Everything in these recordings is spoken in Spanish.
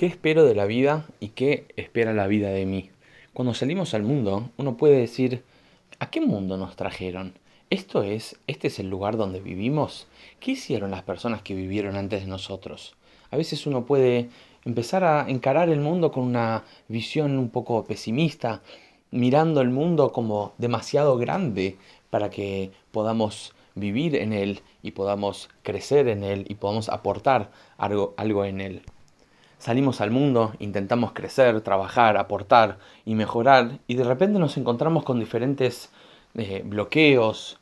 ¿Qué espero de la vida y qué espera la vida de mí? Cuando salimos al mundo, uno puede decir, ¿a qué mundo nos trajeron? ¿Esto es, este es el lugar donde vivimos? ¿Qué hicieron las personas que vivieron antes de nosotros? A veces uno puede empezar a encarar el mundo con una visión un poco pesimista, mirando el mundo como demasiado grande para que podamos vivir en él y podamos crecer en él y podamos aportar algo, algo en él. Salimos al mundo, intentamos crecer, trabajar, aportar y mejorar y de repente nos encontramos con diferentes eh, bloqueos,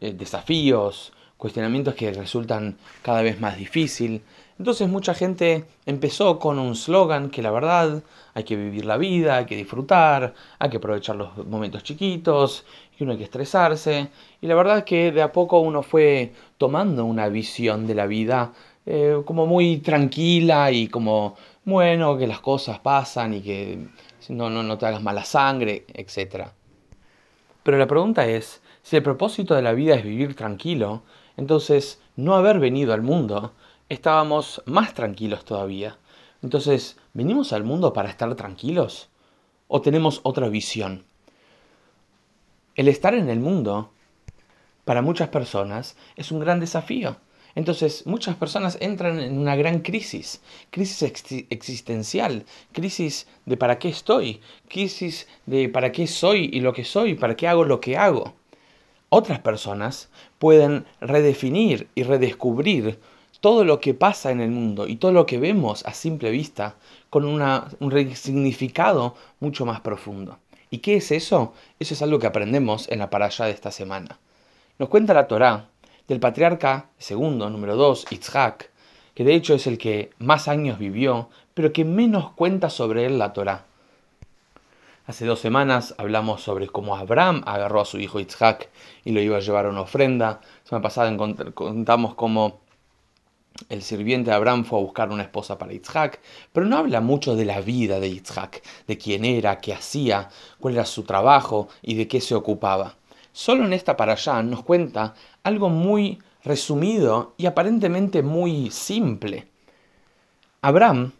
eh, desafíos, cuestionamientos que resultan cada vez más difícil. Entonces mucha gente empezó con un slogan que la verdad hay que vivir la vida, hay que disfrutar, hay que aprovechar los momentos chiquitos, y uno hay que estresarse. Y la verdad que de a poco uno fue tomando una visión de la vida eh, como muy tranquila y como, bueno, que las cosas pasan y que no, no, no te hagas mala sangre, etc. Pero la pregunta es, si el propósito de la vida es vivir tranquilo, entonces no haber venido al mundo, estábamos más tranquilos todavía. Entonces, ¿venimos al mundo para estar tranquilos? ¿O tenemos otra visión? El estar en el mundo, para muchas personas, es un gran desafío. Entonces muchas personas entran en una gran crisis, crisis existencial, crisis de para qué estoy, crisis de para qué soy y lo que soy, para qué hago lo que hago. Otras personas pueden redefinir y redescubrir todo lo que pasa en el mundo y todo lo que vemos a simple vista con un significado mucho más profundo. ¿Y qué es eso? Eso es algo que aprendemos en la parasha de esta semana. Nos cuenta la Torá del patriarca segundo, número 2, Itzhak, que de hecho es el que más años vivió, pero que menos cuenta sobre él la Torá. Hace dos semanas hablamos sobre cómo Abraham agarró a su hijo Itzhak y lo iba a llevar a una ofrenda. La semana pasada contamos cómo el sirviente de Abraham fue a buscar una esposa para Itzhak, pero no habla mucho de la vida de Itzhak, de quién era, qué hacía, cuál era su trabajo y de qué se ocupaba. Solo en esta para allá nos cuenta algo muy resumido y aparentemente muy simple. Abraham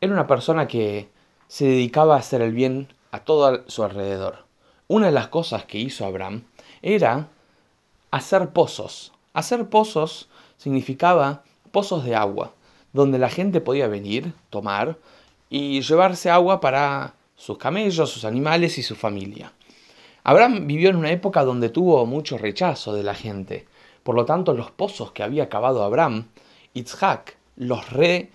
era una persona que se dedicaba a hacer el bien a todo su alrededor. Una de las cosas que hizo Abraham era hacer pozos. Hacer pozos significaba pozos de agua, donde la gente podía venir, tomar y llevarse agua para sus camellos, sus animales y su familia. Abraham vivió en una época donde tuvo mucho rechazo de la gente. Por lo tanto, los pozos que había cavado Abraham, Itzhak los, re,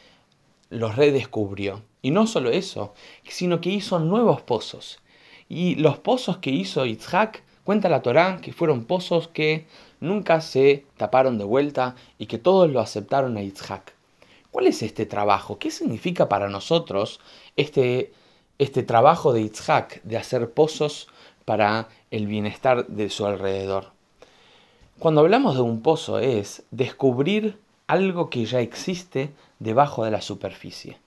los redescubrió. Y no solo eso, sino que hizo nuevos pozos. Y los pozos que hizo Itzhak, cuenta la Torá, que fueron pozos que nunca se taparon de vuelta y que todos lo aceptaron a Itzhak. ¿Cuál es este trabajo? ¿Qué significa para nosotros este, este trabajo de Itzhak de hacer pozos para el bienestar de su alrededor. Cuando hablamos de un pozo es descubrir algo que ya existe debajo de la superficie.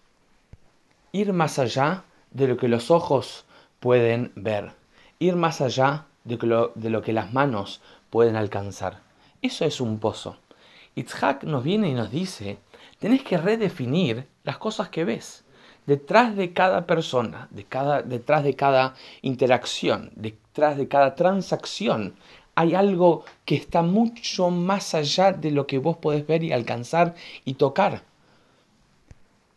Ir más allá de lo que los ojos pueden ver. Ir más allá de lo, que las manos pueden alcanzar. Eso es un pozo. Itzhak nos viene y nos dice, tenés que redefinir las cosas que ves detrás de cada persona, de cada, detrás de cada interacción, detrás de cada transacción, hay algo que está mucho más allá de lo que vos podés ver y alcanzar y tocar.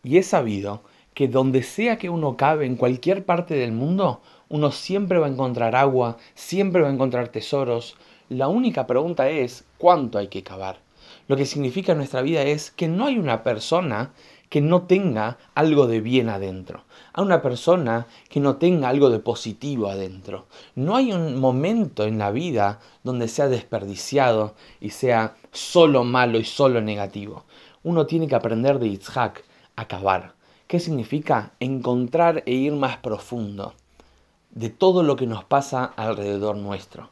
Y es sabido que donde sea que uno cabe, en cualquier parte del mundo, uno siempre va a encontrar agua, siempre va a encontrar tesoros. La única pregunta es, ¿cuánto hay que cavar? Lo que significa en nuestra vida es que no hay una persona que no tenga algo de bien adentro, a una persona que no tenga algo de positivo adentro. No hay un momento en la vida donde sea desperdiciado y sea solo malo y solo negativo. Uno tiene que aprender de Yitzhak a cavar. ¿Qué significa? Encontrar e ir más profundo de todo lo que nos pasa alrededor nuestro.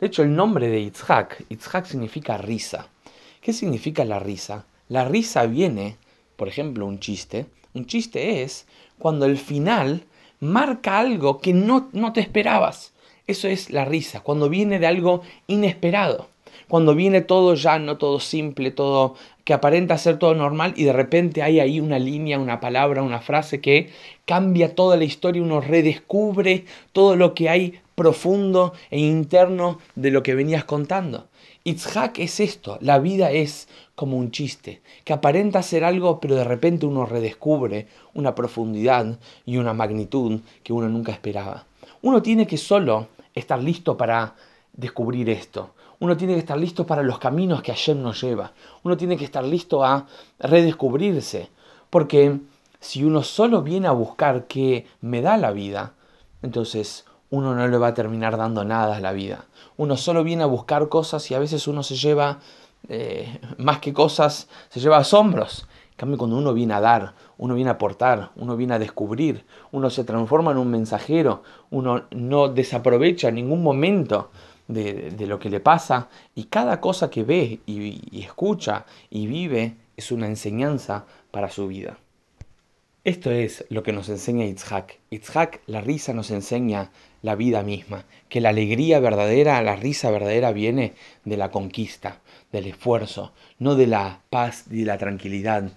De hecho, el nombre de Yitzhak, Yitzhak significa risa. ¿Qué significa la risa? La risa viene por ejemplo, un chiste. Un chiste es cuando el final marca algo que no, no te esperabas. Eso es la risa, cuando viene de algo inesperado. Cuando viene todo llano, todo simple, todo que aparenta ser todo normal y de repente hay ahí una línea, una palabra, una frase que cambia toda la historia, uno redescubre todo lo que hay profundo e interno de lo que venías contando. Itzhak es esto, la vida es como un chiste, que aparenta ser algo, pero de repente uno redescubre una profundidad y una magnitud que uno nunca esperaba. Uno tiene que solo estar listo para descubrir esto. Uno tiene que estar listo para los caminos que ayer nos lleva. Uno tiene que estar listo a redescubrirse. Porque si uno solo viene a buscar qué me da la vida, entonces uno no le va a terminar dando nada a la vida. Uno solo viene a buscar cosas y a veces uno se lleva, eh, más que cosas, se lleva asombros. En cambio, cuando uno viene a dar, uno viene a aportar, uno viene a descubrir, uno se transforma en un mensajero, uno no desaprovecha ningún momento de, lo que le pasa y cada cosa que ve y escucha y vive es una enseñanza para su vida. Esto es lo que nos enseña Itzhak. Itzhak, la risa nos enseña la vida misma, que la alegría verdadera, la risa verdadera viene de la conquista, del esfuerzo, no de la paz y la tranquilidad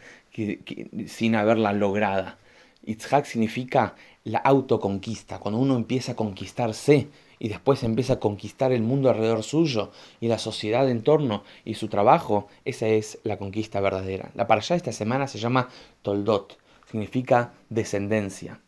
sin haberla lograda. Itzhak significa la autoconquista, cuando uno empieza a conquistarse y después empieza a conquistar el mundo alrededor suyo y la sociedad en torno y su trabajo, esa es la conquista verdadera. La para allá esta semana se llama Toldot, significa descendencia.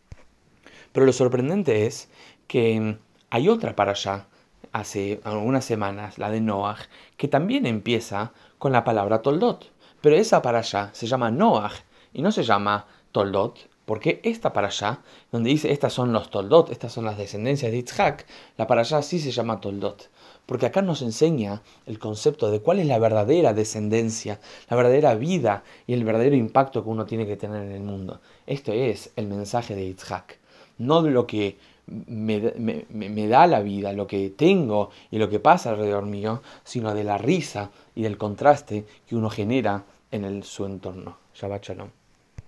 Pero lo sorprendente es que hay otra para allá, hace algunas semanas, la de Noah, que también empieza con la palabra Toldot. Pero esa para allá se llama Noah y no se llama Toldot, porque esta para allá, donde dice estas son los Toldot, estas son las descendencias de Itzhak, la para allá sí se llama Toldot. Porque acá nos enseña el concepto de cuál es la verdadera descendencia, la verdadera vida y el verdadero impacto que uno tiene que tener en el mundo. Esto es el mensaje de Itzhak. No de lo que me, da la vida, lo que tengo y lo que pasa alrededor mío, sino de la risa y del contraste que uno genera en su entorno. Shabbat Shalom.